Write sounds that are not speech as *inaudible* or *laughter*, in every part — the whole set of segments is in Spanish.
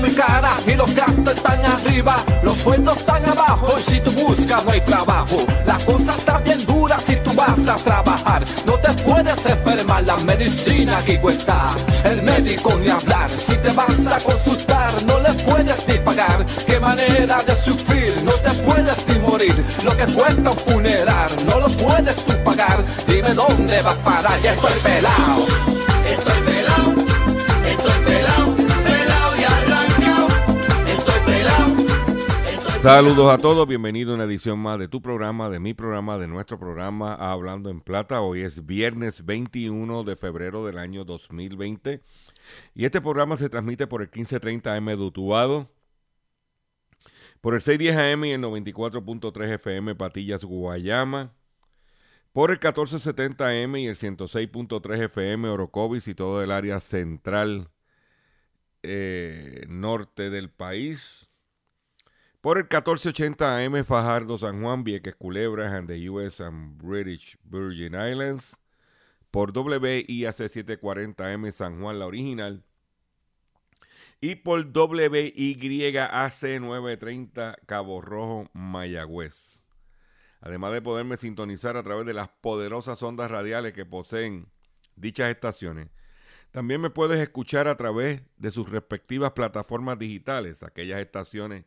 muy cara y los gastos están arriba, los sueldos están abajo y si tú buscas no hay trabajo. La cosa está bien dura si tú vas a trabajar, no te puedes enfermar, la medicina aquí cuesta, el médico ni hablar. Si te vas a consultar no le puedes ni pagar, qué manera de sufrir, no te puedes ni morir. Lo que cuesta un funeral no lo puedes tú pagar, dime dónde vas a parar, ya estoy pelado, estoy pelado, Saludos a todos, bienvenido a una edición más de tu programa, de mi programa, de nuestro programa Hablando en Plata. Hoy es viernes 21 de febrero del año 2020 y este programa se transmite por el 1530 AM de Utuado, por el 610 AM y el 94.3 FM Patillas Guayama, por el 1470 AM y el 106.3 FM Orocovis y todo el área central eh, norte del país por el 1480 AM Fajardo San Juan, Vieques Culebras and the US and British Virgin Islands. Por WIAC 740M San Juan, la original. Y por WYAC 930 Cabo Rojo, Mayagüez. Además de poderme sintonizar a través de las poderosas ondas radiales que poseen dichas estaciones. También me puedes escuchar a través de sus respectivas plataformas digitales, aquellas estaciones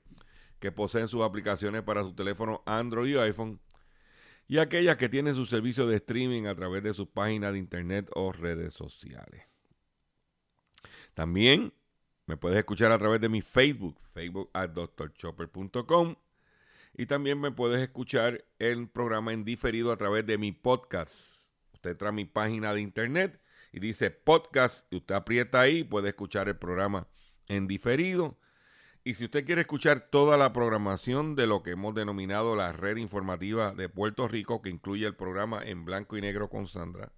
que poseen sus aplicaciones para su teléfono Android y iPhone y aquellas que tienen su servicio de streaming a través de sus páginas de internet o redes sociales. También me puedes escuchar a través de mi Facebook, facebook at drchopper.com y también me puedes escuchar el programa en diferido a través de mi podcast. Usted entra a mi página de internet y dice podcast y usted aprieta ahí, puede escuchar el programa en diferido y si usted quiere escuchar toda la programación de lo que hemos denominado la red informativa de Puerto Rico, que incluye el programa en blanco y negro con Sandra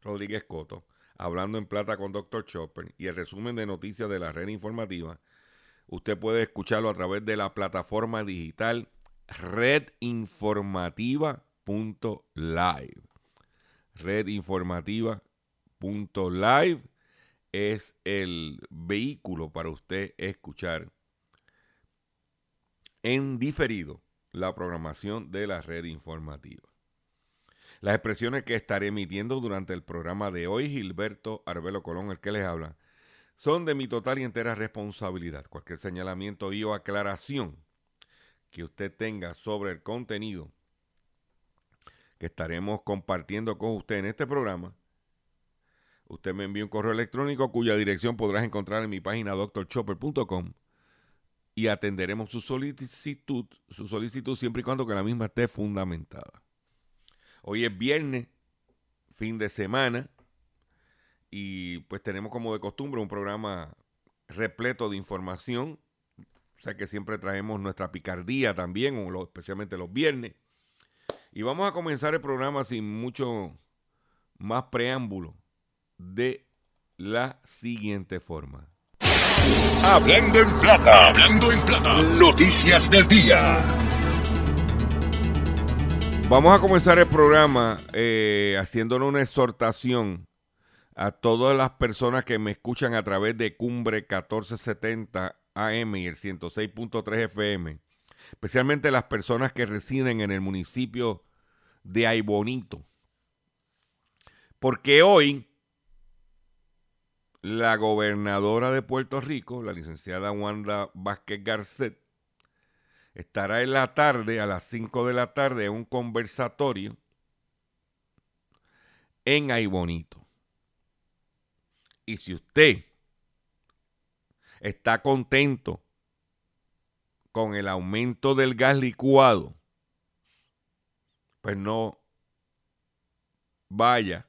Rodríguez Coto, hablando en plata con Dr. Chopper y el resumen de noticias de la red informativa, usted puede escucharlo a través de la plataforma digital redinformativa.live. Redinformativa.live es el vehículo para usted escuchar en diferido la programación de la red informativa. Las expresiones que estaré emitiendo durante el programa de hoy, Gilberto Arbelo Colón, el que les habla, son de mi total y entera responsabilidad. Cualquier señalamiento y o aclaración que usted tenga sobre el contenido que estaremos compartiendo con usted en este programa, usted me envía un correo electrónico cuya dirección podrás encontrar en mi página doctorchopper.com y atenderemos su solicitud, su solicitud siempre y cuando que la misma esté fundamentada. Hoy es viernes, fin de semana, y pues tenemos como de costumbre un programa repleto de información, o sea que siempre traemos nuestra picardía también, especialmente los viernes. Y vamos a comenzar el programa sin mucho más preámbulo de la siguiente forma. Hablando en plata, hablando en plata, noticias del día. Vamos a comenzar el programa eh, haciéndole una exhortación a todas las personas que me escuchan a través de Cumbre 1470 AM y el 106.3 FM, especialmente las personas que residen en el municipio de Aybonito. Porque hoy la gobernadora de Puerto Rico, la licenciada Wanda Vázquez Garcet, estará en la tarde, a las 5 de la tarde, en un conversatorio en Aybonito. Y si usted está contento con el aumento del gas licuado, pues no vaya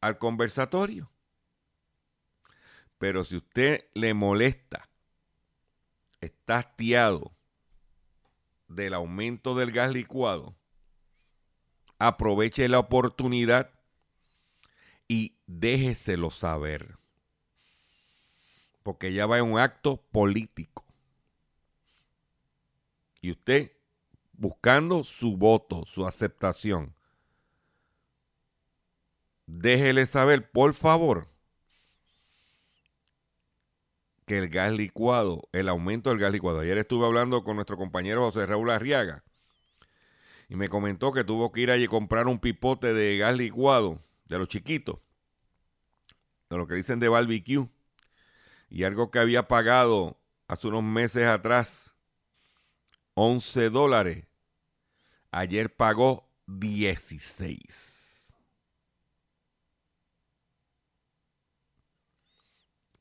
al conversatorio. Pero si usted le molesta, está hastiado del aumento del gas licuado, aproveche la oportunidad y déjeselo saber. Porque ya va en un acto político. Y usted buscando su voto, su aceptación. Déjele saber, por favor, que el gas licuado, el aumento del gas licuado. Ayer estuve hablando con nuestro compañero José Raúl Arriaga y me comentó que tuvo que ir allí a comprar un pipote de gas licuado de los chiquitos, de lo que dicen de barbecue, y algo que había pagado hace unos meses atrás, 11 dólares, ayer pagó 16.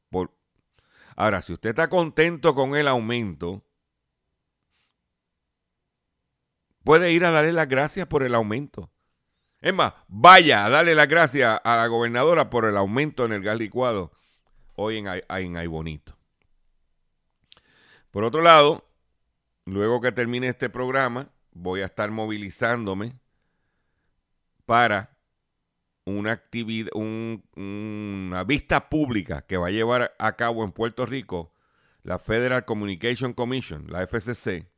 Por... Ahora, si usted está contento con el aumento, puede ir a darle las gracias por el aumento. Es más, vaya a darle las gracias a la gobernadora por el aumento en el gas licuado hoy en, en Ay Bonito. Por otro lado, luego que termine este programa, voy a estar movilizándome para una actividad, una vista pública que va a llevar a cabo en Puerto Rico la Federal Communication Commission, la FCC,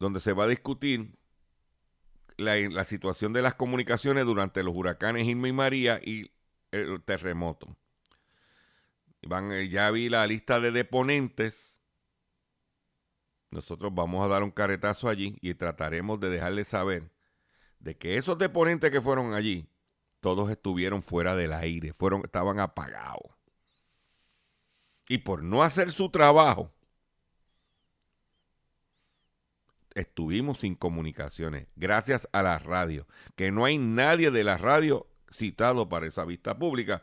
donde se va a discutir la, situación de las comunicaciones durante los huracanes Irma y María y el terremoto. Van, eh, ya vi la lista de deponentes. Nosotros vamos a dar un caretazo allí y trataremos de dejarles saber de que esos deponentes que fueron allí, todos estuvieron fuera del aire, estaban apagados. Y por no hacer su trabajo, estuvimos sin comunicaciones, gracias a la radio, que no hay nadie de la radio citado para esa vista pública.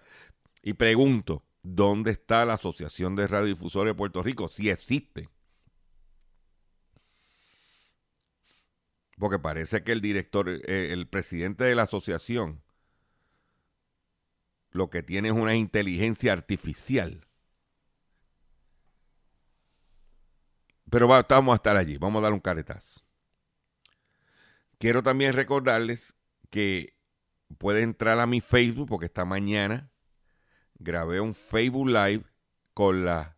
Y pregunto, ¿dónde está la Asociación de Radiodifusores de Puerto Rico? Si existe. Porque parece que el director, eh, el presidente de la asociación, lo que tiene es una inteligencia artificial Pero vamos a estar allí, vamos a dar un caretazo. Quiero también recordarles que puede entrar a mi Facebook porque esta mañana grabé un Facebook Live con la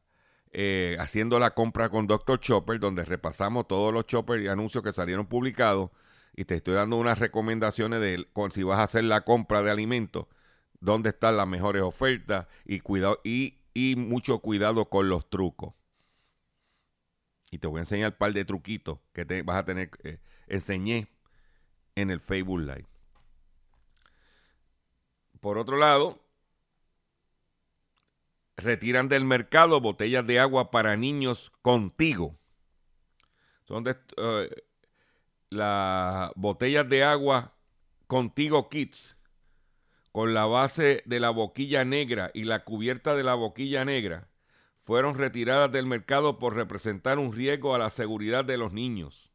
eh, haciendo la compra con Dr. Chopper, donde repasamos todos los Chopper y anuncios que salieron publicados y te estoy dando unas recomendaciones de si vas a hacer la compra de alimentos, dónde están las mejores ofertas y cuidado y, mucho cuidado con los trucos y te voy a enseñar un par de truquitos que te vas a tener. Eh, enseñé en el Facebook Live. Por otro lado, retiran del mercado botellas de agua para niños contigo. Son eh, las botellas de agua contigo kits con la base de la boquilla negra y la cubierta de la boquilla negra fueron retiradas del mercado por representar un riesgo a la seguridad de los niños.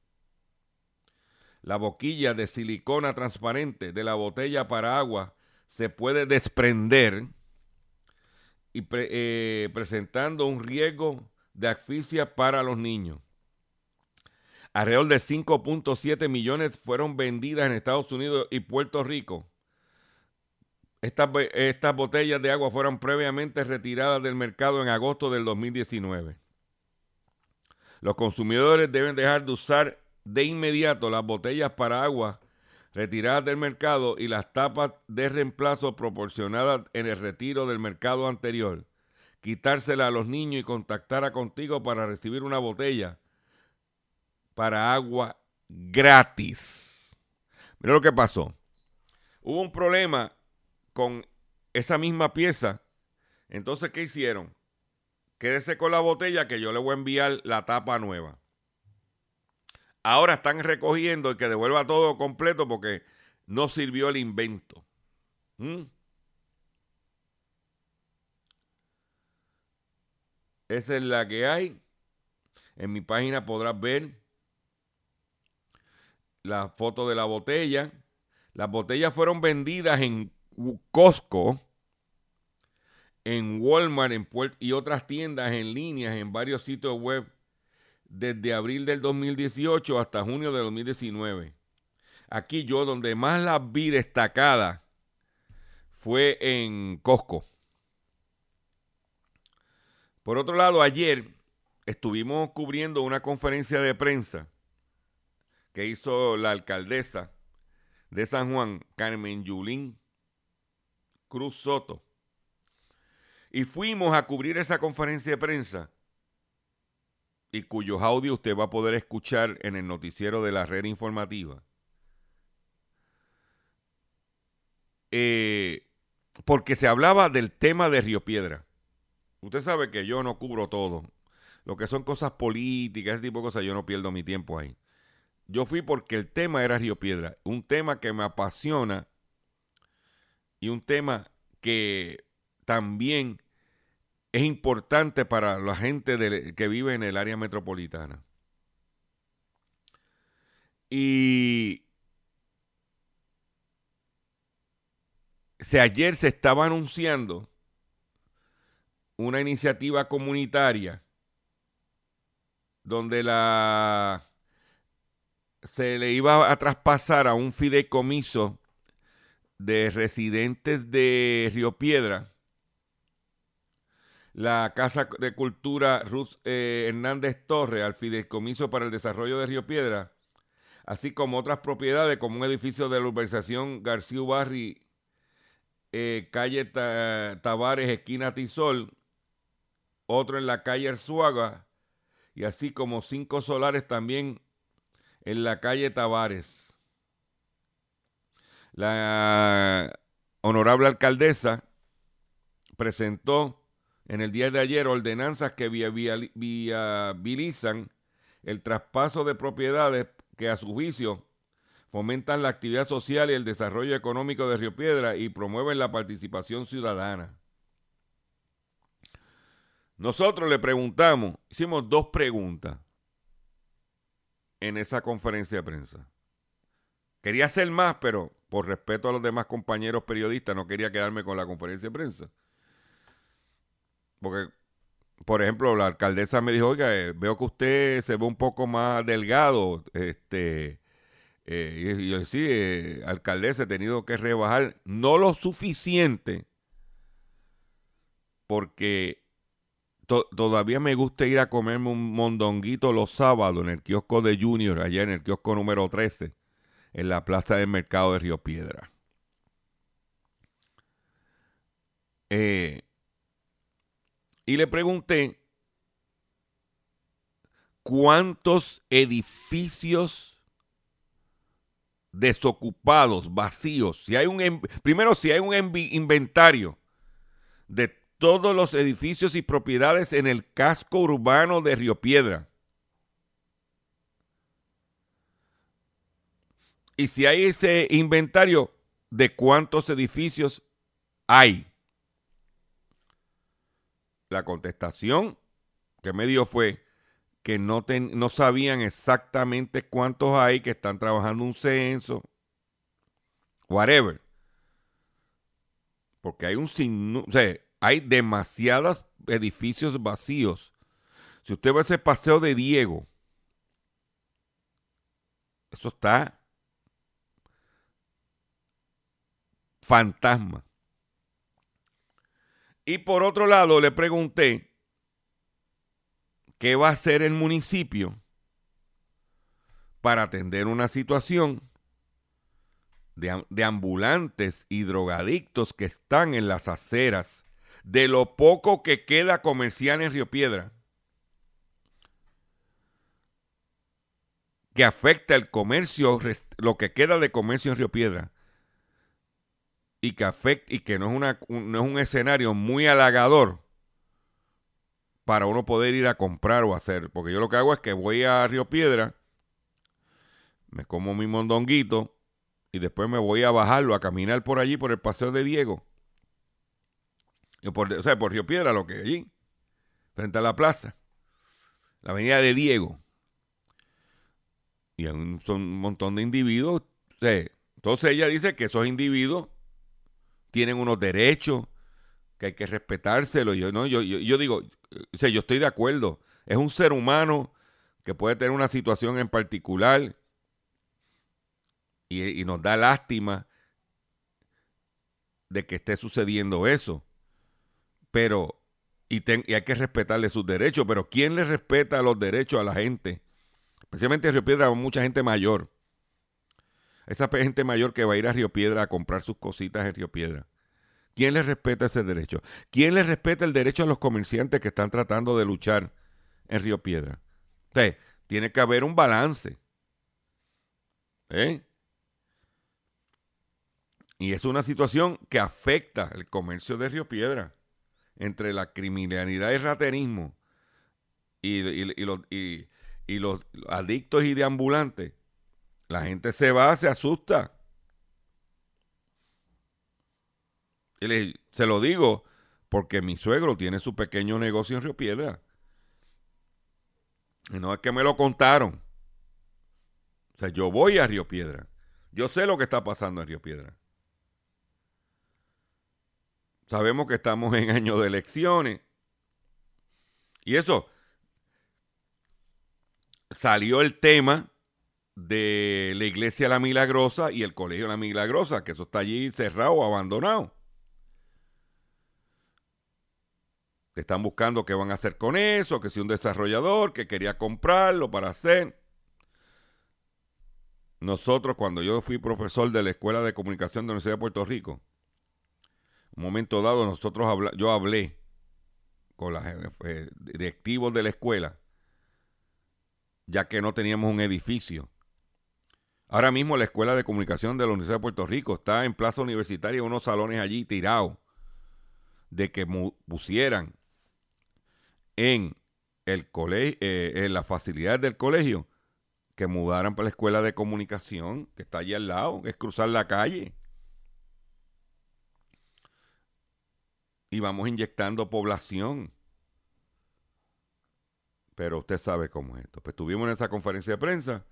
La boquilla de silicona transparente de la botella para agua se puede desprender y eh, presentando un riesgo de asfixia para los niños. Alrededor de 5.7 millones fueron vendidas en Estados Unidos y Puerto Rico estas, botellas de agua fueron previamente retiradas del mercado en agosto del 2019. Los consumidores deben dejar de usar de inmediato las botellas para agua retiradas del mercado y las tapas de reemplazo proporcionadas en el retiro del mercado anterior. Quitársela a los niños y contactar a contigo para recibir una botella para agua gratis. Mira lo que pasó. Hubo un problema con esa misma pieza. Entonces, ¿qué hicieron? Quédese con la botella que yo le voy a enviar la tapa nueva. Ahora están recogiendo y que devuelva todo completo porque no sirvió el invento. ¿Mm? Esa es la que hay. En mi página podrás ver la foto de la botella. Las botellas fueron vendidas en Costco, en Walmart en y otras tiendas en línea en varios sitios web desde abril del 2018 hasta junio del 2019. Aquí yo donde más las vi destacadas fue en Costco. Por otro lado, ayer estuvimos cubriendo una conferencia de prensa que hizo la alcaldesa de San Juan, Carmen Yulín Cruz Soto. Y fuimos a cubrir esa conferencia de prensa y cuyos audios usted va a poder escuchar en el noticiero de la red informativa. Eh, porque se hablaba del tema de Río Piedra. Usted sabe que yo no cubro todo. Lo que son cosas políticas, ese tipo de cosas, yo no pierdo mi tiempo ahí. Yo fui porque el tema era Río Piedra, un tema que me apasiona y un tema que también es importante para la gente que vive en el área metropolitana. Y si ayer se estaba anunciando una iniciativa comunitaria donde la se le iba a traspasar a un fideicomiso de residentes de Río Piedra la Casa de Cultura Ruth eh, Hernández Torre al Fideicomiso para el Desarrollo de Río Piedra, así como otras propiedades como un edificio de la urbanización García Barri, eh, calle Tavares, esquina Tisol, otro en la calle Arzuaga, y así como cinco solares también en la calle Tavares. La honorable alcaldesa presentó en el día de ayer ordenanzas que viabilizan el traspaso de propiedades que a su juicio fomentan la actividad social y el desarrollo económico de Río Piedra y promueven la participación ciudadana. Nosotros le preguntamos, hicimos dos preguntas en esa conferencia de prensa. Quería hacer más, pero por respeto a los demás compañeros periodistas no quería quedarme con la conferencia de prensa. Porque, por ejemplo, la alcaldesa me dijo, oiga, eh, veo que usted se ve un poco más delgado. Este, eh, y yo sí, eh, alcaldesa, he tenido que rebajar, no lo suficiente, porque todavía me gusta ir a comerme un mondonguito los sábados en el kiosco de Junior, allá en el kiosco número 13, en la plaza del mercado de Río Piedra. Eh, y le pregunté cuántos edificios desocupados, vacíos, si hay un primero si hay un inventario de todos los edificios y propiedades en el casco urbano de Río Piedra. Y si hay ese inventario de cuántos edificios hay. La contestación que me dio fue que no, no sabían exactamente cuántos hay, que están trabajando un censo, whatever. Porque hay un signo, o sea, hay demasiados edificios vacíos. Si usted va a ese paseo de Diego, eso está fantasma. Y por otro lado, le pregunté qué va a hacer el municipio para atender una situación de, ambulantes y drogadictos que están en las aceras de lo poco que queda comercial en Río Piedra, que afecta el comercio, lo que queda de comercio en Río Piedra, y que y que no es, una, no es un escenario muy halagador para uno poder ir a comprar o hacer. Porque yo lo que hago es que voy a Río Piedra, me como mi mondonguito y después me voy a bajarlo, a caminar por allí, por el Paseo de Diego. Por, o sea, por Río Piedra, lo que allí, frente a la plaza, la avenida de Diego. Y son un montón de individuos. entonces ella dice que esos individuos tienen unos derechos que hay que respetárselo. Yo, no, yo, yo, digo, o sea, yo estoy de acuerdo. Es un ser humano que puede tener una situación en particular y, y nos da lástima de que esté sucediendo eso. Pero, y, y hay que respetarle sus derechos, pero ¿quién le respeta los derechos a la gente? Especialmente en Río Piedra, mucha gente mayor. Esa gente mayor que va a ir a Río Piedra a comprar sus cositas en Río Piedra. ¿Quién le respeta ese derecho? ¿Quién le respeta el derecho a los comerciantes que están tratando de luchar en Río Piedra? Entonces, tiene que haber un balance. ¿Eh? Y es una situación que afecta el comercio de Río Piedra entre la criminalidad y raterismo y, los, y, los, adictos y deambulantes. La gente se va, se asusta. Y se lo digo porque mi suegro tiene su pequeño negocio en Río Piedra. Y no es que me lo contaron. O sea, yo voy a Río Piedra. Yo sé lo que está pasando en Río Piedra. Sabemos que estamos en año de elecciones. Y eso, salió el tema de la iglesia La Milagrosa y el colegio La Milagrosa, que eso está allí cerrado abandonado. Están buscando qué van a hacer con eso, que si un desarrollador que quería comprarlo para hacer. Nosotros, cuando yo fui profesor de la Escuela de Comunicación de la Universidad de Puerto Rico, un momento dado nosotros yo hablé con los eh, directivos de la escuela, ya que no teníamos un edificio. Ahora mismo la Escuela de Comunicación de la Universidad de Puerto Rico está en Plaza Universitaria, unos salones allí tirados, de que pusieran en el colegio, eh, en las facilidades del colegio, que mudaran para la Escuela de Comunicación, que está allí al lado, es cruzar la calle. y vamos inyectando población. Pero usted sabe cómo es esto. Pues estuvimos en esa conferencia de prensa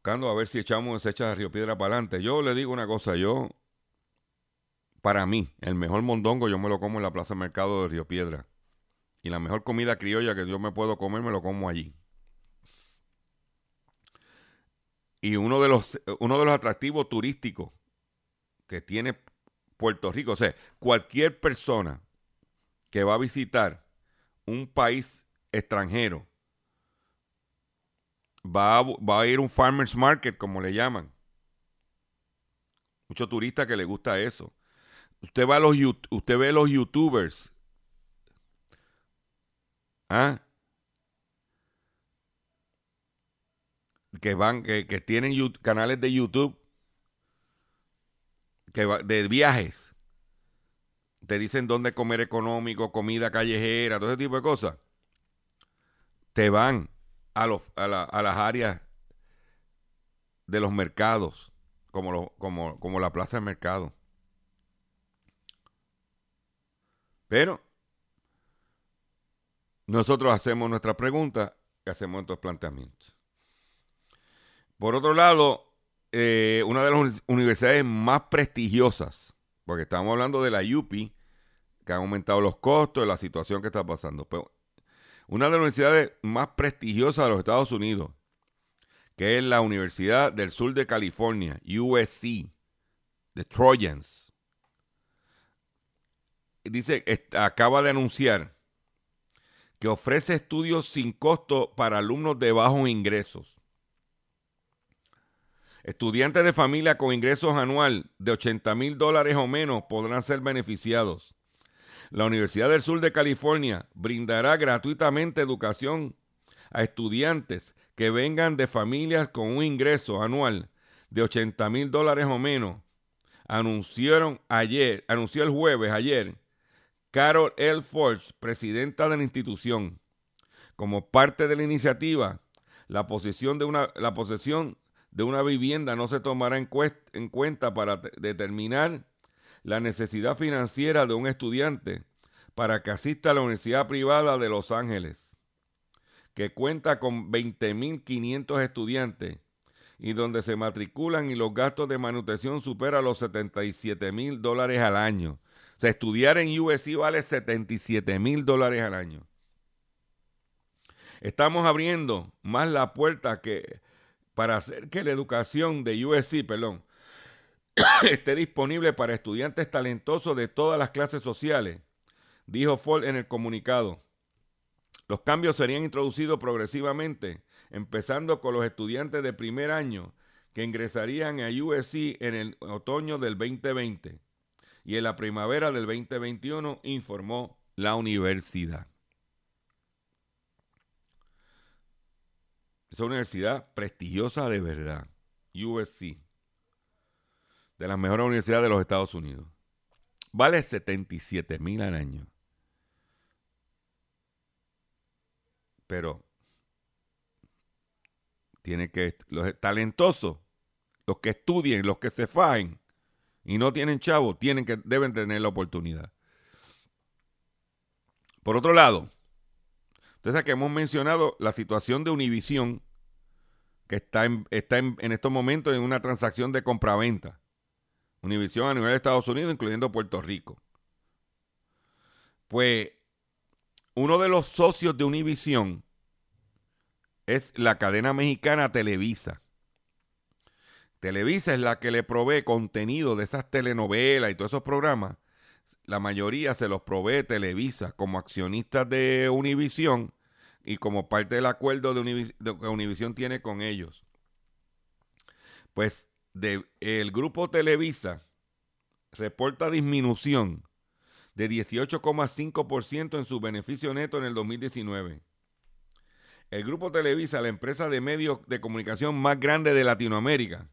buscando a ver si echamos esa de Río Piedra para adelante. Yo le digo una cosa, yo, para mí, el mejor mondongo yo me lo como en la Plaza Mercado de Río Piedra. Y la mejor comida criolla que yo me puedo comer me lo como allí. Y uno de los, uno de los atractivos turísticos que tiene Puerto Rico. O sea, cualquier persona que va a visitar un país extranjero va a, va a ir un farmer's market, como le llaman. Muchos turistas que le gusta eso. Usted, va a los, usted ve los youtubers. ¿Ah? Que van, que, que tienen canales de YouTube que de viajes, te dicen dónde comer económico, comida callejera, todo ese tipo de cosas, te van a, las áreas de los mercados, como, la plaza de mercado. Pero nosotros hacemos nuestra pregunta y hacemos estos planteamientos. Por otro lado, eh, una de las universidades más prestigiosas, porque estamos hablando de la UPI, que han aumentado los costos, de la situación que está pasando. Una de las universidades más prestigiosas de los Estados Unidos, que es la Universidad del Sur de California, USC, de Trojans, dice, acaba de anunciar que ofrece estudios sin costo para alumnos de bajos ingresos. Estudiantes de familia con ingresos anual de 80 mil dólares o menos podrán ser beneficiados. La Universidad del Sur de California brindará gratuitamente educación a estudiantes que vengan de familias con un ingreso anual de 80 mil dólares o menos. Anunciaron ayer, anunció el jueves ayer, Carol L. Forge, presidenta de la institución. Como parte de la iniciativa, la posesión de una, la de una vivienda no se tomará en, en cuenta para determinar la necesidad financiera de un estudiante para que asista a la Universidad Privada de Los Ángeles, que cuenta con 20.500 estudiantes y donde se matriculan y los gastos de manutención superan los 77 mil dólares al año. O sea, estudiar en USC vale 77 mil dólares al año. Estamos abriendo más la puerta que para hacer que la educación de USC, perdón, *coughs* esté disponible para estudiantes talentosos de todas las clases sociales, dijo Ford en el comunicado. Los cambios serían introducidos progresivamente, empezando con los estudiantes de primer año que ingresarían a USC en el otoño del 2020 y en la primavera del 2021, informó la universidad. Esa universidad prestigiosa de verdad, USC, de las mejores universidades de los Estados Unidos. Vale 77 mil al año. Pero tiene que, los talentosos, los que estudien, los que se fajen y no tienen chavo, tienen que, deben tener la oportunidad. Por otro lado, ustedes que hemos mencionado la situación de Univision, que está, en, está en, estos momentos en una transacción de compraventa. Univision a nivel de Estados Unidos, incluyendo Puerto Rico. Pues uno de los socios de Univision es la cadena mexicana Televisa. Televisa es la que le provee contenido de esas telenovelas y todos esos programas. La mayoría se los provee Televisa como accionistas de Univisión y como parte del acuerdo que Univisión tiene con ellos. Pues el grupo Televisa reporta disminución de 18,5% en su beneficio neto en el 2019. El grupo Televisa, la empresa de medios de comunicación más grande de Latinoamérica,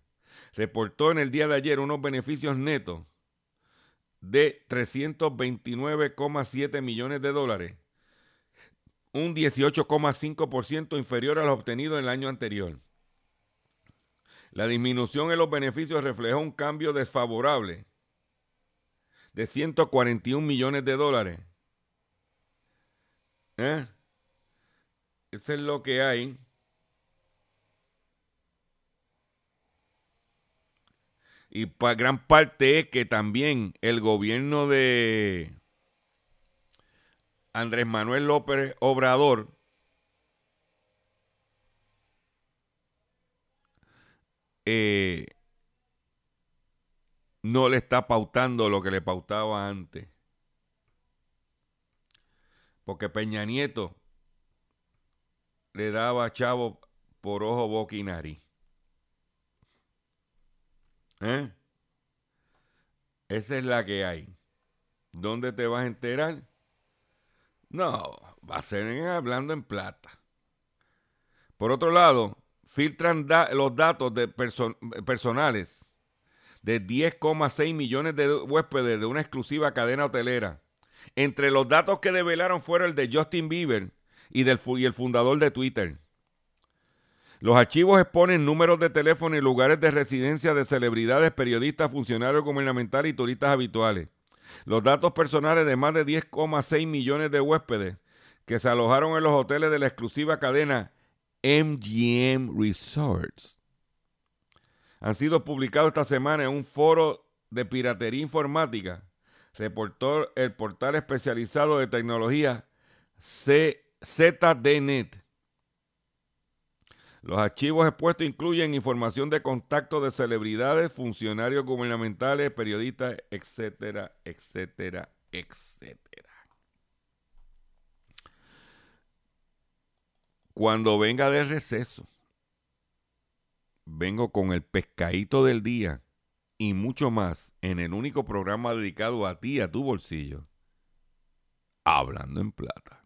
reportó en el día de ayer unos beneficios netos de 329,7 millones de dólares, un 18,5% inferior a los obtenidos en el año anterior. La disminución en los beneficios reflejó un cambio desfavorable de 141 millones de dólares. ¿Eh? Eso es lo que hay. Y gran parte es que también el gobierno de Andrés Manuel López Obrador eh, no le está pautando lo que le pautaba antes. Porque Peña Nieto le daba chavo por ojo, boca y nariz. ¿Eh? Esa es la que hay. ¿Dónde te vas a enterar? No, va a ser hablando en plata. Por otro lado, filtran los datos de personales de 10,6 millones de huéspedes de una exclusiva cadena hotelera. Entre los datos que develaron fueron el de Justin Bieber y, del, y el fundador de Twitter. Los archivos exponen números de teléfono y lugares de residencia de celebridades, periodistas, funcionarios gubernamentales y turistas habituales. Los datos personales de más de 10,6 millones de huéspedes que se alojaron en los hoteles de la exclusiva cadena MGM Resorts han sido publicados esta semana en un foro de piratería informática. Reportó el portal especializado de tecnología ZDNet. Los archivos expuestos incluyen información de contacto de celebridades, funcionarios gubernamentales, periodistas, etcétera, etcétera, etcétera. Cuando venga de receso, vengo con el pescadito del día y mucho más en el único programa dedicado a ti, a tu bolsillo. Hablando en plata.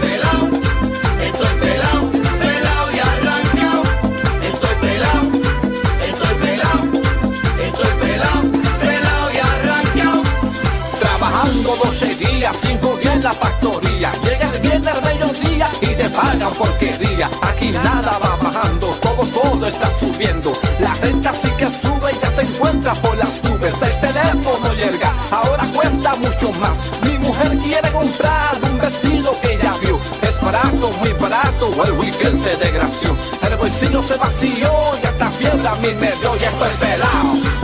estoy la factoría. Llega el viernes mediodía y te pagan porquería. Aquí nada va bajando, todo, todo está subiendo. La renta sí que sube y ya se encuentra por las nubes. da mucho más. Mi mujer quiere comprar un vestido que ella vio. Es barato, muy barato, el weekend de degradación. El bolsillo se vació y hasta fiebre a mí me dio y estoy pelado.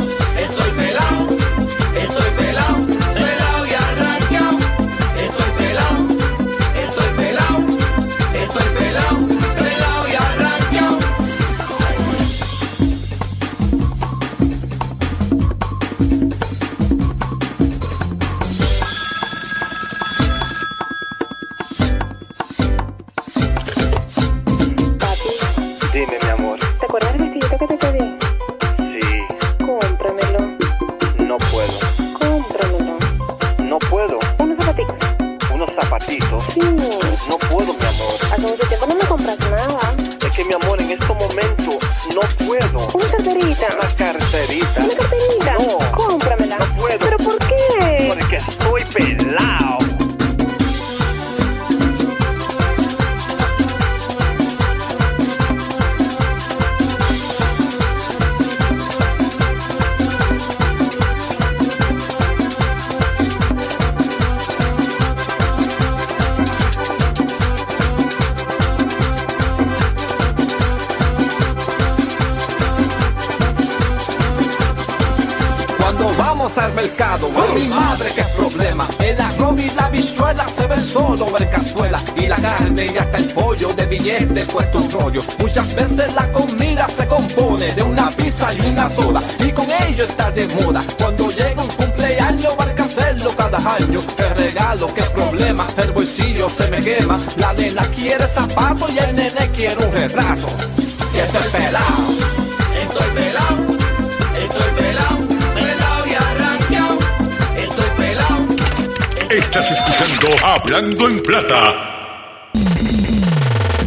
Hablando en Plata.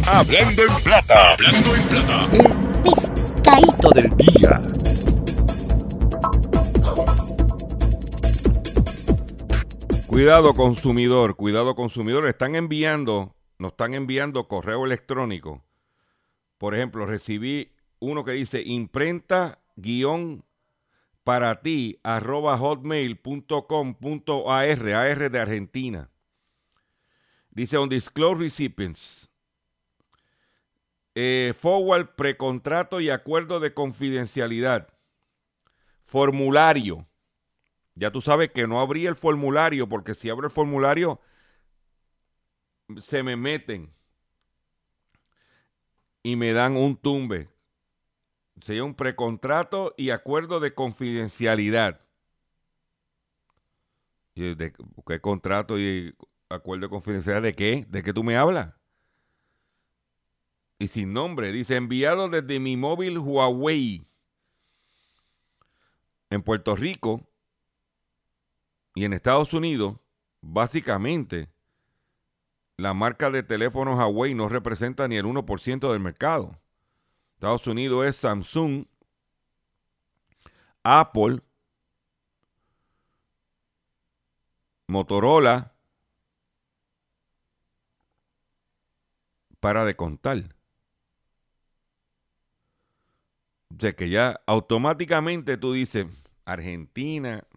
Hablando en Plata. Hablando en Plata. pescadito del día. Cuidado consumidor, cuidado consumidor. Están enviando, nos están enviando correo electrónico. Por ejemplo, recibí uno que dice imprenta guion para ti arroba hotmail.com.ar, AR de Argentina. Dice undisclosed recipients. Eh, forward precontrato y acuerdo de confidencialidad. Formulario. Ya tú sabes que no abrí el formulario porque si abro el formulario se me meten y me dan un tumbe. Sería un precontrato y acuerdo de confidencialidad. ¿Y de qué contrato y acuerdo de confidencialidad de qué? ¿De qué tú me hablas? Y sin nombre, dice enviado desde mi móvil Huawei en Puerto Rico y en Estados Unidos, básicamente, la marca de teléfonos Huawei no representa ni el 1% del mercado. Estados Unidos es Samsung, Apple, Motorola, para de contar. O sea que ya automáticamente tú dices, Argentina,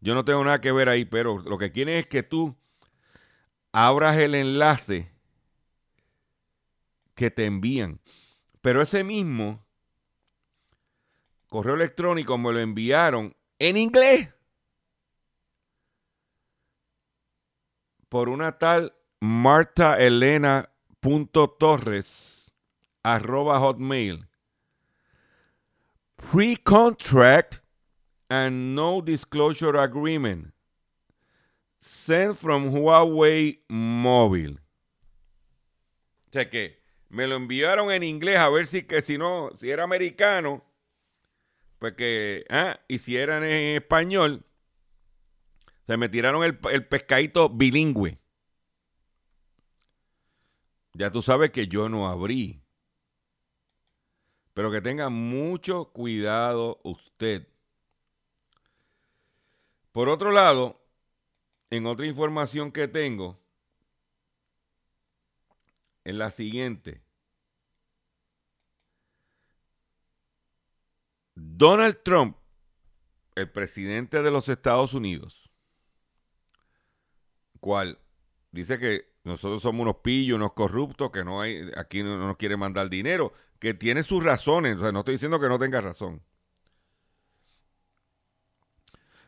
yo no tengo nada que ver ahí, pero lo que quieren es que tú abras el enlace que te envían. Pero ese mismo correo electrónico me lo enviaron en inglés por una tal Marta Elena Torres arroba hotmail pre-contract and no disclosure agreement sent from Huawei Mobile. O sea que me lo enviaron en inglés a ver si que si no, si era americano, pues que, ah, y si era en español, se me tiraron el, el pescadito bilingüe. Ya tú sabes que yo no abrí. Pero que tenga mucho cuidado usted. Por otro lado, en otra información que tengo, es la siguiente. Donald Trump, el presidente de los Estados Unidos, cual dice que nosotros somos unos pillos, unos corruptos, que no hay, aquí no nos quiere mandar dinero, que tiene sus razones, o sea, no estoy diciendo que no tenga razón.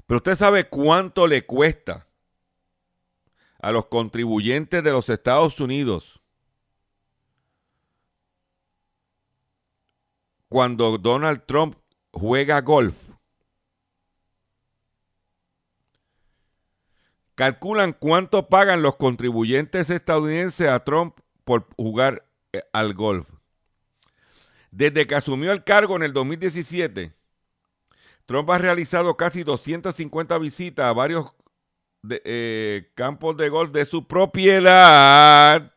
Pero usted sabe cuánto le cuesta a los contribuyentes de los Estados Unidos cuando Donald Trump juega golf. Calculan cuánto pagan los contribuyentes estadounidenses a Trump por jugar eh, al golf. Desde que asumió el cargo en el 2017, Trump ha realizado casi 250 visitas a varios eh, campos de golf de su propiedad.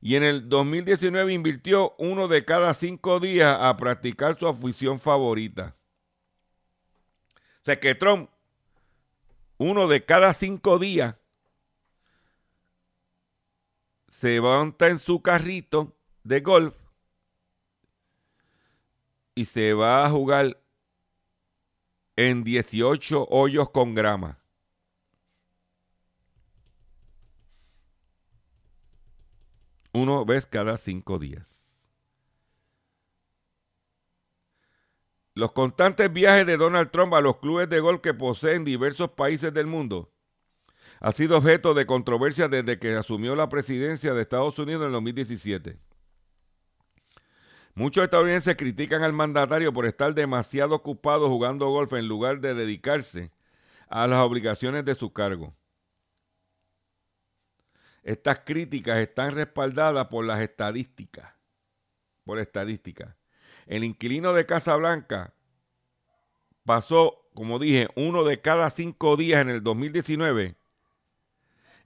Y en el 2019 invirtió uno de cada cinco días a practicar su afición favorita. O sea que Trump, uno de cada cinco días, se monta en su carrito de golf y se va a jugar en 18 hoyos con grama. Uno vez cada cinco días. Los constantes viajes de Donald Trump a los clubes de golf que poseen diversos países del mundo ha sido objeto de controversia desde que asumió la presidencia de Estados Unidos en el 2017. Muchos estadounidenses critican al mandatario por estar demasiado ocupado jugando golf en lugar de dedicarse a las obligaciones de su cargo. Estas críticas están respaldadas por las estadísticas. Por estadísticas. El inquilino de Casa Blanca pasó, como dije, uno de cada cinco días en el 2019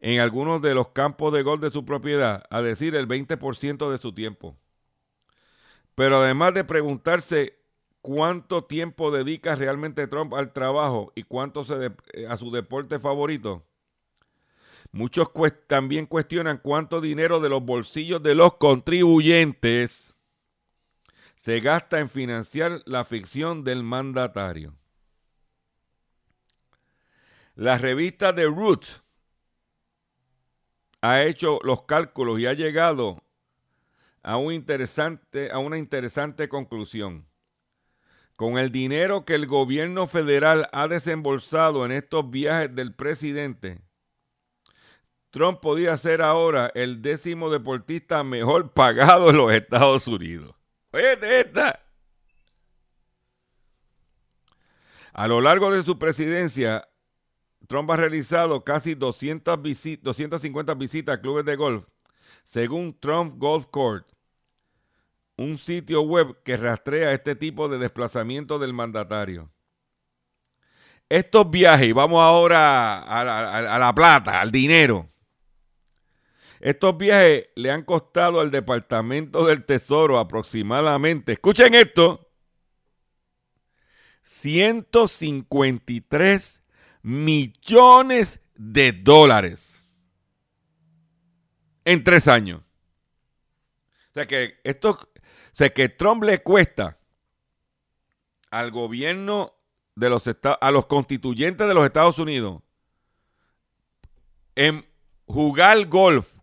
en algunos de los campos de golf de su propiedad, a decir el 20% de su tiempo. Pero además de preguntarse cuánto tiempo dedica realmente Trump al trabajo y cuánto se eh, a su deporte favorito, muchos también cuestionan cuánto dinero de los bolsillos de los contribuyentes se gasta en financiar la ficción del mandatario. La revista The Roots ha hecho los cálculos y ha llegado a, un interesante, a una interesante conclusión. Con el dinero que el gobierno federal ha desembolsado en estos viajes del presidente, Trump podía ser ahora el décimo deportista mejor pagado en los Estados Unidos. Oye, esta. A lo largo de su presidencia, Trump ha realizado casi 200 250 visitas a clubes de golf, según Trump Golf Court, un sitio web que rastrea este tipo de desplazamiento del mandatario. Estos viajes, vamos ahora a la plata, al dinero. Estos viajes le han costado al Departamento del Tesoro aproximadamente, escuchen esto, 153 millones de dólares en tres años. O sea que esto, o sea que Trump le cuesta al gobierno de los estados, a los constituyentes de los Estados Unidos en jugar golf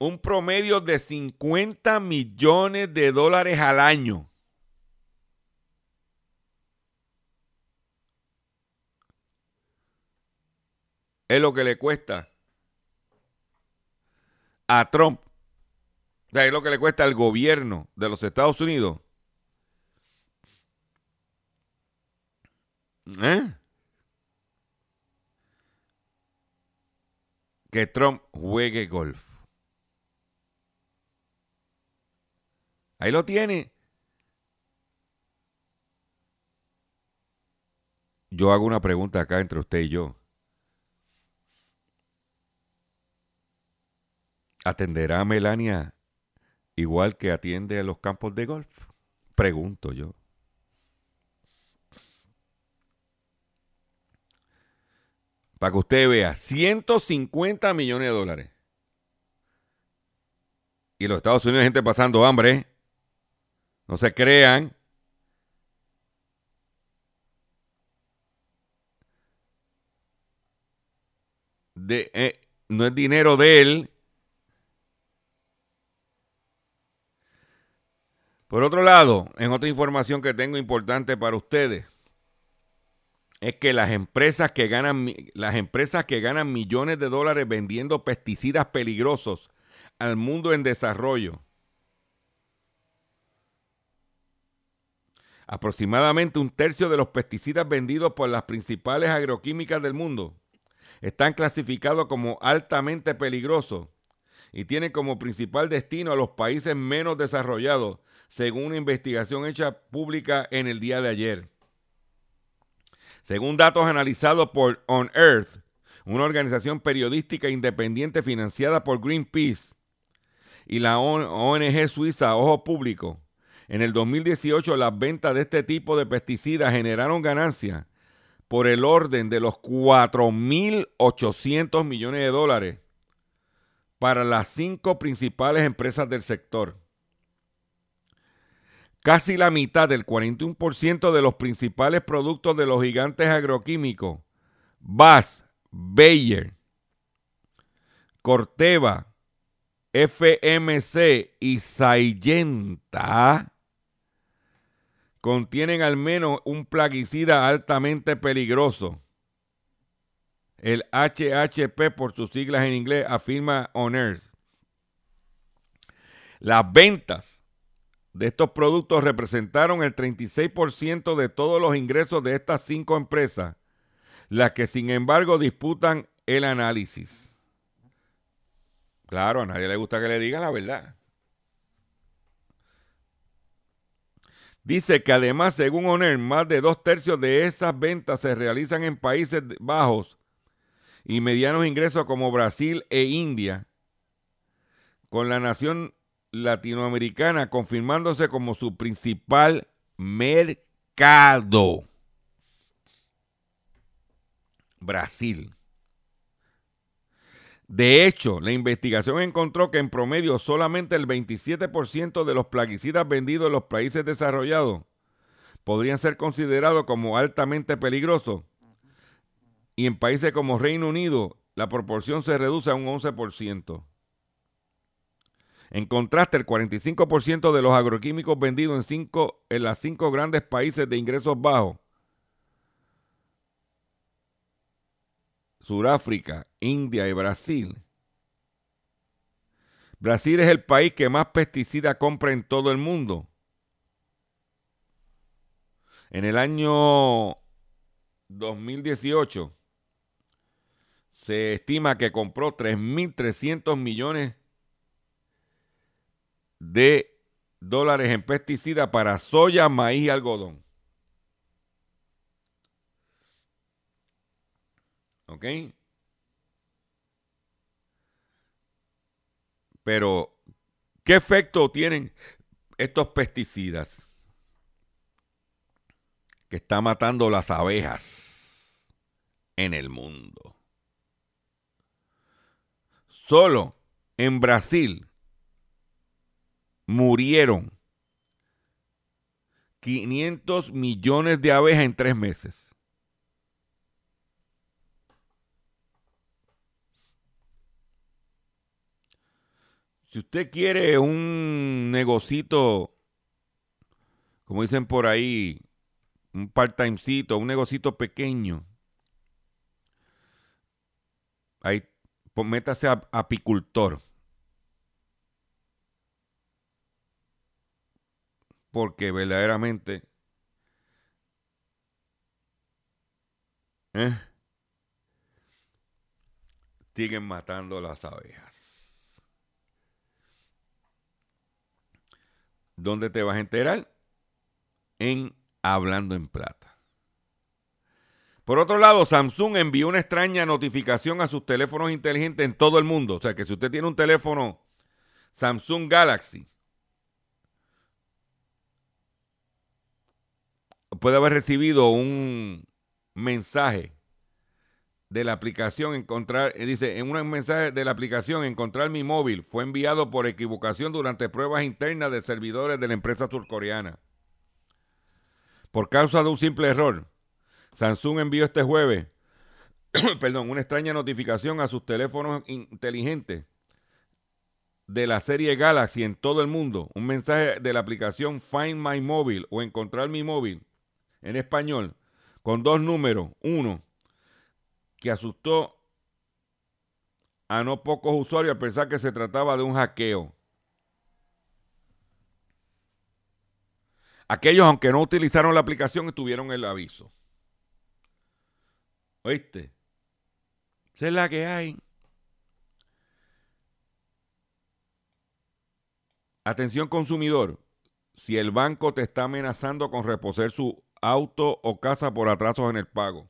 un promedio de 50 millones de dólares al año. es lo que le cuesta a Trump. Es lo que le cuesta al gobierno de los Estados Unidos. ¿Eh? Que Trump juegue golf. Ahí lo tiene. Yo hago una pregunta acá entre usted y yo. ¿Atenderá a Melania igual que atiende a los campos de golf? Pregunto yo. Para que usted vea, 150 millones de dólares. Y los Estados Unidos, gente pasando hambre. ¿eh? No se crean. de, eh, no es dinero de él. Por otro lado, en otra información que tengo importante para ustedes, es que las empresas que ganan las empresas que ganan millones de dólares vendiendo pesticidas peligrosos al mundo en desarrollo. Aproximadamente un tercio de los pesticidas vendidos por las principales agroquímicas del mundo están clasificados como altamente peligrosos y tienen como principal destino a los países menos desarrollados, según una investigación hecha pública en el día de ayer. Según datos analizados por On Earth, una organización periodística independiente financiada por Greenpeace y la ONG suiza Ojo Público, en el 2018 las ventas de este tipo de pesticidas generaron ganancias por el orden de los 4.800 millones de dólares para las cinco principales empresas del sector. Casi la mitad del 41% de los principales productos de los gigantes agroquímicos, Bass, Bayer, Corteva, FMC y Syngenta contienen al menos un plaguicida altamente peligroso. El HHP, por sus siglas en inglés, afirma On Earth. Las ventas de estos productos representaron el 36% de todos los ingresos de estas cinco empresas, las que sin embargo disputan el análisis. Claro, a nadie le gusta que le digan la verdad. Dice que además, según ONER, más de dos tercios de esas ventas se realizan en países bajos y medianos ingresos como Brasil e India, con la nación latinoamericana confirmándose como su principal mercado. Brasil. De hecho, la investigación encontró que en promedio solamente el 27% de los plaguicidas vendidos en los países desarrollados podrían ser considerados como altamente peligrosos. Y en países como Reino Unido, la proporción se reduce a un 11%. En contraste, el 45% de los agroquímicos vendidos en, cinco, las cinco grandes países de ingresos bajos, Sudáfrica, India y Brasil. Brasil es el país que más pesticidas compra en todo el mundo. En el año 2018 se estima que compró 3.300 millones de dólares en pesticidas para soya, maíz y algodón. ¿Ok? Pero, ¿qué efecto tienen estos pesticidas? Que está matando las abejas en el mundo. Solo en Brasil murieron 500 millones de abejas en tres meses. Si usted quiere un negocito, como dicen por ahí, un part-timecito, un negocito pequeño, ahí pues, métase a apicultor. Porque verdaderamente ¿eh? siguen matando las abejas. ¿Dónde te vas a enterar? En Hablando en Plata. Por otro lado, Samsung envió una extraña notificación a sus teléfonos inteligentes en todo el mundo. O sea que si usted tiene un teléfono Samsung Galaxy, puede haber recibido un mensaje de la aplicación encontrar, eh, dice, en un mensaje de la aplicación encontrar mi móvil fue enviado por equivocación durante pruebas internas de servidores de la empresa surcoreana. Por causa de un simple error, Samsung envió este jueves *coughs* perdón, una extraña notificación a sus teléfonos inteligentes de la serie Galaxy en todo el mundo. Un mensaje de la aplicación Find My Mobile o Encontrar mi móvil en español con dos números. Uno, que asustó a no pocos usuarios al pensar que se trataba de un hackeo. Aquellos, aunque no utilizaron la aplicación, tuvieron el aviso. ¿Oíste? Esa es la que hay. Atención consumidor, si el banco te está amenazando con reposer su auto o casa por atrasos en el pago,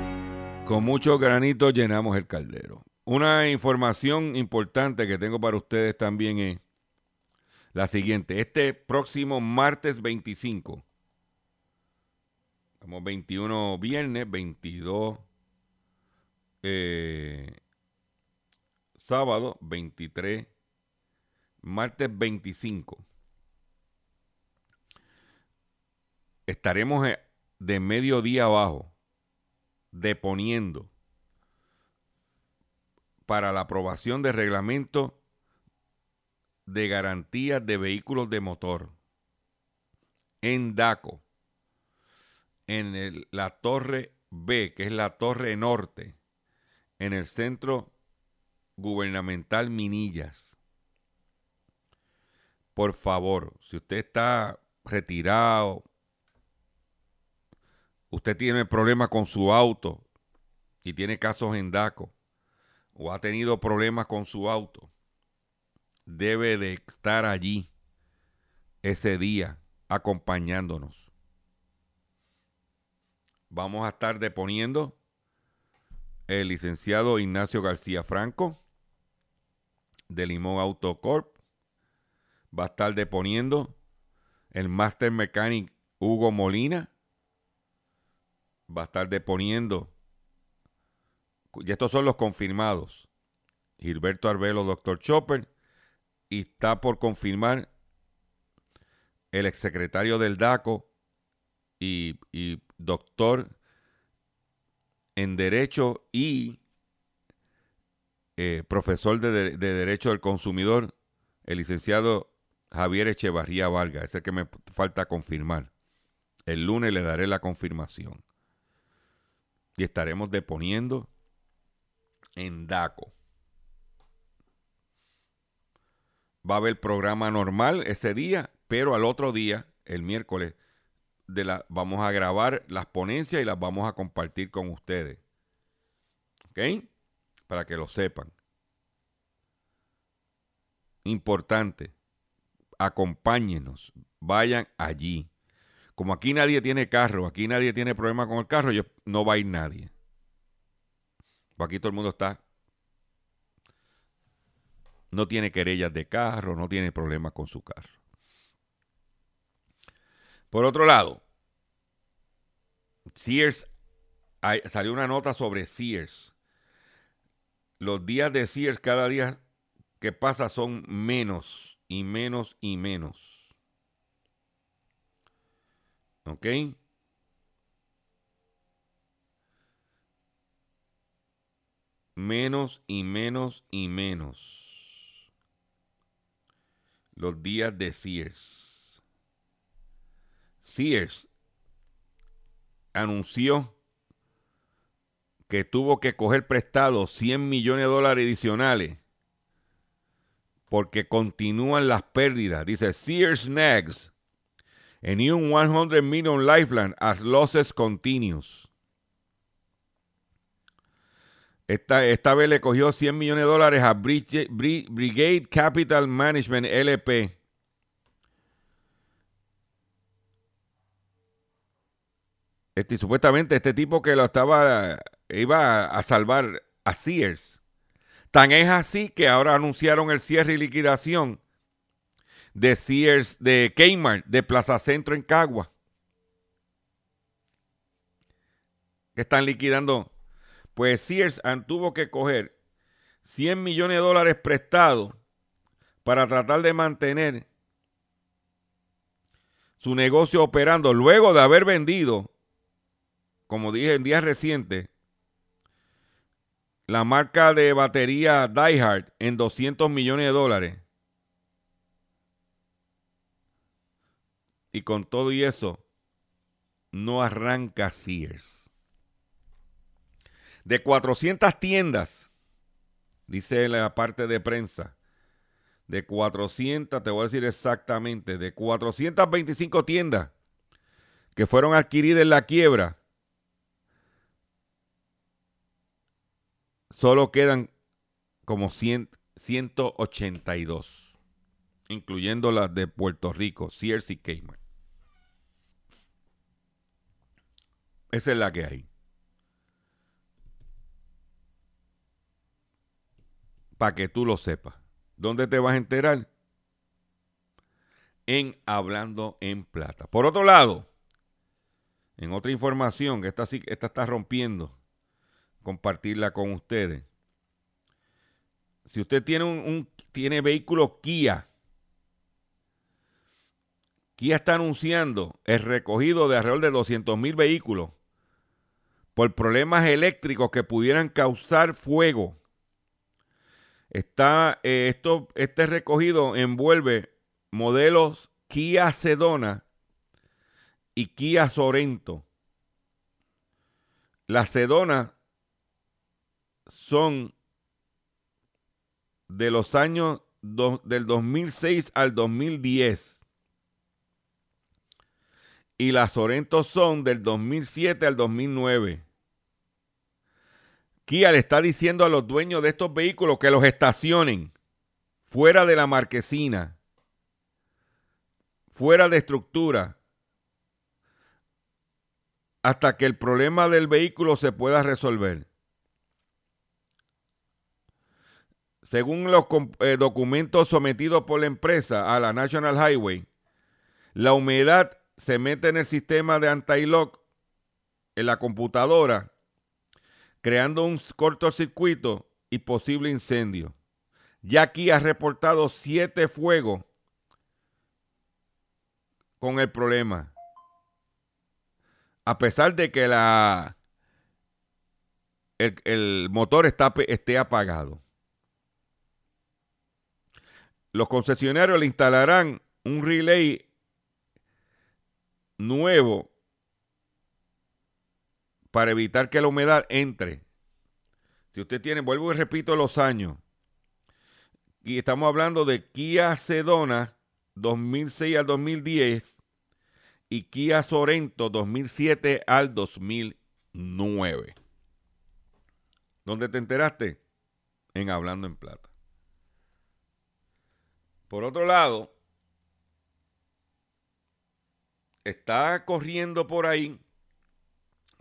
Con muchos granitos llenamos el caldero. Una información importante que tengo para ustedes también es la siguiente. Este próximo martes 25, estamos 21 viernes, 22 eh, sábado, 23, martes 25. Estaremos eh, de mediodía abajo deponiendo para la aprobación de reglamento de garantías de vehículos de motor en DACO, en la torre B, que es la torre norte, en el centro gubernamental Minillas. Por favor, si usted está retirado, usted tiene problemas con su auto y tiene casos en DACO o ha tenido problemas con su auto, debe de estar allí ese día acompañándonos. Vamos a estar deponiendo el licenciado Ignacio García Franco de Limón Autocorp. Va a estar deponiendo el Master Mechanic Hugo Molina va a estar deponiendo, y estos son los confirmados, Gilberto Arbelo, doctor Chopper, y está por confirmar el exsecretario del DACO y, doctor en Derecho y eh, profesor de, de, Derecho del Consumidor, el licenciado Javier Echevarría Vargas. Es el que me falta confirmar. El lunes le daré la confirmación y estaremos deponiendo en DACO. Va a haber programa normal ese día, pero al otro día, el miércoles, de la, vamos a grabar las ponencias y las vamos a compartir con ustedes. ¿Ok? Para que lo sepan. Importante, acompáñenos, vayan allí. Como aquí nadie tiene carro, aquí nadie tiene problema con el carro, yo, no va a ir nadie. Pues aquí todo el mundo está. No tiene querellas de carro, no tiene problemas con su carro. Por otro lado, Sears, salió una nota sobre Sears. Los días de Sears cada día que pasa son menos y menos y menos. ¿Ok? menos y menos y menos los días de Sears. Sears anunció que tuvo que coger prestado 100 millones de dólares adicionales porque continúan las pérdidas. Dice Sears Next, a new 100 million lifeline as losses continues. Esta, esta vez le cogió 100 millones de dólares a Brigade Capital Management LP. Este, supuestamente este tipo que lo estaba iba a salvar a Sears. Tan es así que ahora anunciaron el cierre y liquidación de Sears, de Kmart, de Plaza Centro en Cagua. Que están liquidando. Pues Sears tuvo que coger 100 millones de dólares prestados para tratar de mantener su negocio operando luego de haber vendido, como dije en días recientes, la marca de batería Diehard en 200 millones de dólares. Y con todo y eso, no arranca Sears. De 400 tiendas, dice la parte de prensa, de 400, te voy a decir exactamente, de 425 tiendas que fueron adquiridas en la quiebra, solo quedan como 100, 182, incluyendo las de Puerto Rico, Sears y Kmart. Esa es la que hay. Para que tú lo sepas. ¿Dónde te vas a enterar? En Hablando en Plata. Por otro lado, en otra información, que esta, esta está rompiendo compartirla con ustedes. Si usted tiene un, tiene vehículo Kia, Kia está anunciando el recogido de alrededor de 200 mil vehículos por problemas eléctricos que pudieran causar fuego. Está, eh, esto, este recogido envuelve modelos Kia Sedona y Kia Sorento. La Sedona son de los años del 2006 al 2010. Y las Sorento son del 2007 al 2009. Kia le está diciendo a los dueños de estos vehículos que los estacionen fuera de la marquesina, fuera de estructura, hasta que el problema del vehículo se pueda resolver. Según los eh, documentos sometidos por la empresa a la National Highway, la humedad se mete en el sistema de anti-lock en la computadora, creando un cortocircuito y posible incendio. Aquí ha reportado siete fuegos con el problema. A pesar de que la, el, motor está, esté apagado los concesionarios le instalarán un relay nuevo para evitar que la humedad entre. Si usted tiene, vuelvo y repito los años, y estamos hablando de Kia Sedona 2006 al 2010 y Kia Sorento 2007 al 2009. ¿Dónde te enteraste? En Hablando en Plata. Por otro lado, está corriendo por ahí,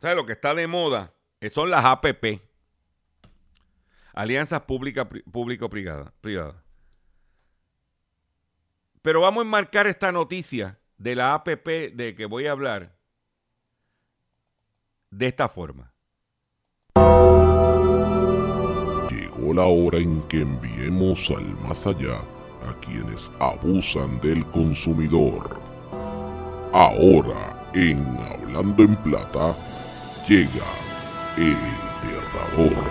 ¿sabes? Lo que está de moda son las APP, Alianzas Público-Privadas. Pero vamos a enmarcar esta noticia de la APP de que voy a hablar de esta forma. Llegó la hora en que enviemos al más allá a quienes abusan del consumidor. Ahora, en Hablando en Plata, Llega el enterrador.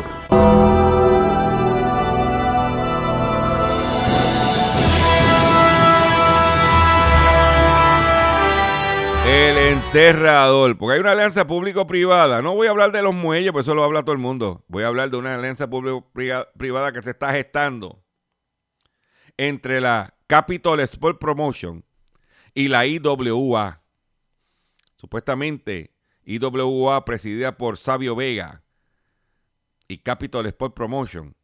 El enterrador. Porque hay una alianza público-privada. No voy a hablar de los muelles, pues eso lo habla todo el mundo. Voy a hablar de una alianza público-privada que se está gestando entre la Capital Sport Promotion y la IWA. Supuestamente IWA presidida por Sabio Vega y Capital Sport Promotion.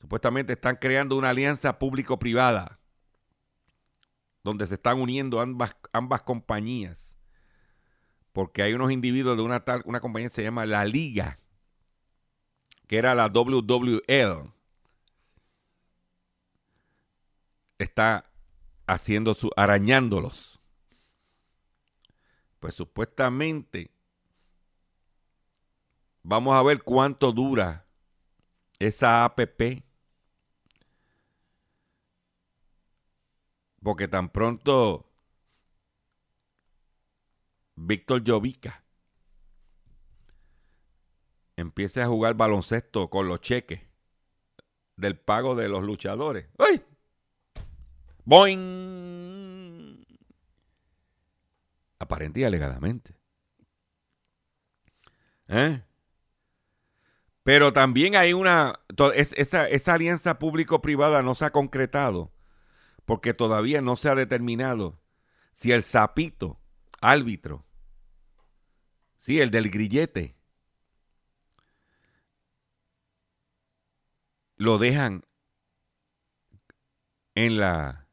Supuestamente están creando una alianza público-privada donde se están uniendo ambas, ambas compañías. Porque hay unos individuos de una tal, una compañía que se llama La Liga, que era la WWL. Está haciendo su, arañándolos. Pues supuestamente vamos a ver cuánto dura esa APP. Porque tan pronto Víctor Jovica empiece a jugar baloncesto con los cheques del pago de los luchadores. ¡Ay! ¡Boing! Aparente alegadamente. ¿Eh? Pero también hay una. Esa, esa alianza público-privada no se ha concretado porque todavía no se ha determinado si el sapito, árbitro, sí, el del grillete, lo dejan en la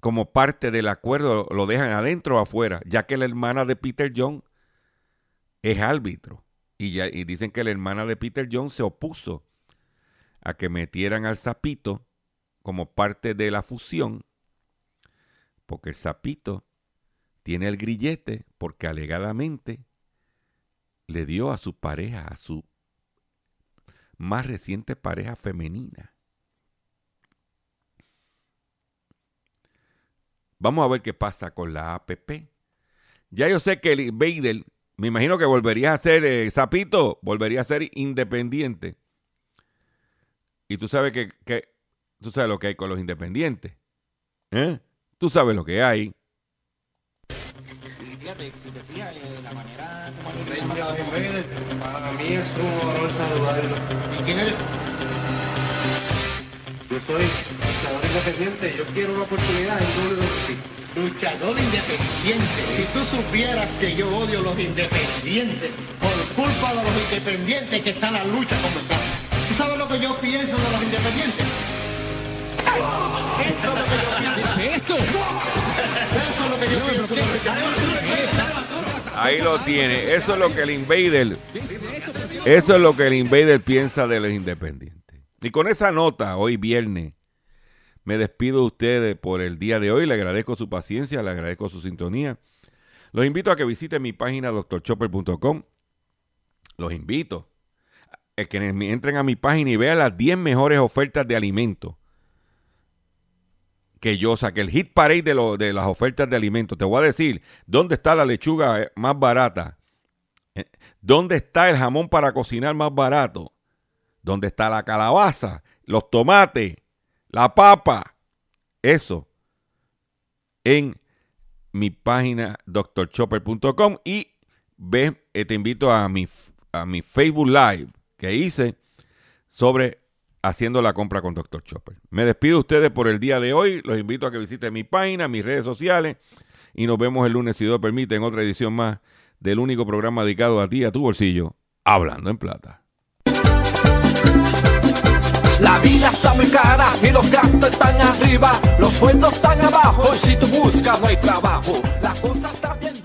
como parte del acuerdo, lo dejan adentro o afuera, ya que la hermana de Peter John es árbitro. Y, ya, y dicen que la hermana de Peter John se opuso a que metieran al sapito como parte de la fusión, porque el sapito tiene el grillete porque alegadamente le dio a su pareja, a su más reciente pareja femenina. Vamos a ver qué pasa con la APP. Ya yo sé que el Invader, me imagino que volvería a ser, eh, Zapito, volvería a ser independiente. Y tú sabes que, que, tú sabes lo que hay con los independientes. ¿Eh? Tú sabes lo que hay. Y fíjate, si te fijas, eh, la manera para mí es un honor saludarlo. ¿Y quién? Yo soy luchador independiente, yo quiero una oportunidad en WWE. Luchador independiente. Si tú supieras que yo odio los independientes por culpa de los independientes que están en la lucha como están. ¿Tú sabes lo que yo pienso de los independientes? Eso es lo que yo pienso. ¿Qué es esto? Eso es lo que yo pienso de los independientes. Ahí lo tiene. Eso es lo que el Invader. Eso es lo que el Invader piensa de los independientes. Y con esa nota, hoy viernes, me despido de ustedes por el día de hoy. Le agradezco su paciencia, le agradezco su sintonía. Los invito a que visiten mi página doctorchopper.com. Los invito a que entren a mi página y vean las 10 mejores ofertas de alimentos que yo saqué. El hit parade de, de las ofertas de alimentos. Te voy a decir dónde está la lechuga eh, más barata. Eh, ¿Dónde está el jamón para cocinar más barato? ¿Dónde está la calabaza? Los tomates, la papa. Eso en mi página drchopper.com y ve, eh, te invito a mi, a mi Facebook Live que hice sobre haciendo la compra con Dr. Chopper. Me despido de ustedes por el día de hoy. Los invito a que visiten mi página, mis redes sociales y nos vemos el lunes, si Dios permite, en otra edición más del único programa dedicado a ti, a tu bolsillo, Hablando en Plata. La vida está muy cara y los gastos están arriba, los sueldos están abajo y si tú buscas no hay trabajo. La cosa está bien.